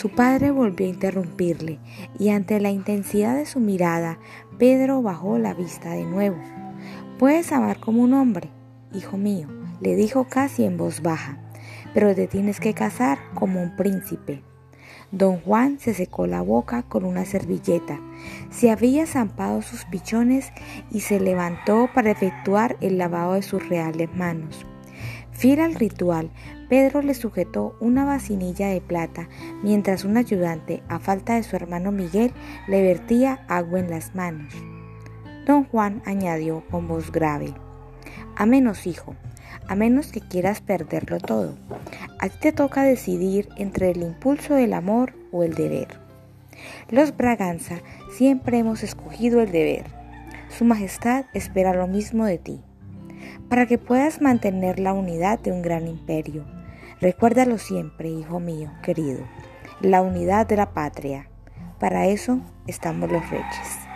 Su padre volvió a interrumpirle y ante la intensidad de su mirada, Pedro bajó la vista de nuevo. Puedes amar como un hombre, hijo mío, le dijo casi en voz baja, pero te tienes que casar como un príncipe. Don Juan se secó la boca con una servilleta, se había zampado sus pichones y se levantó para efectuar el lavado de sus reales manos. Fiel al ritual, Pedro le sujetó una vasinilla de plata mientras un ayudante, a falta de su hermano Miguel, le vertía agua en las manos. Don Juan añadió con voz grave, a menos hijo, a menos que quieras perderlo todo. A ti te toca decidir entre el impulso del amor o el deber. Los Braganza siempre hemos escogido el deber. Su Majestad espera lo mismo de ti, para que puedas mantener la unidad de un gran imperio. Recuérdalo siempre, hijo mío querido, la unidad de la patria. Para eso estamos los reyes.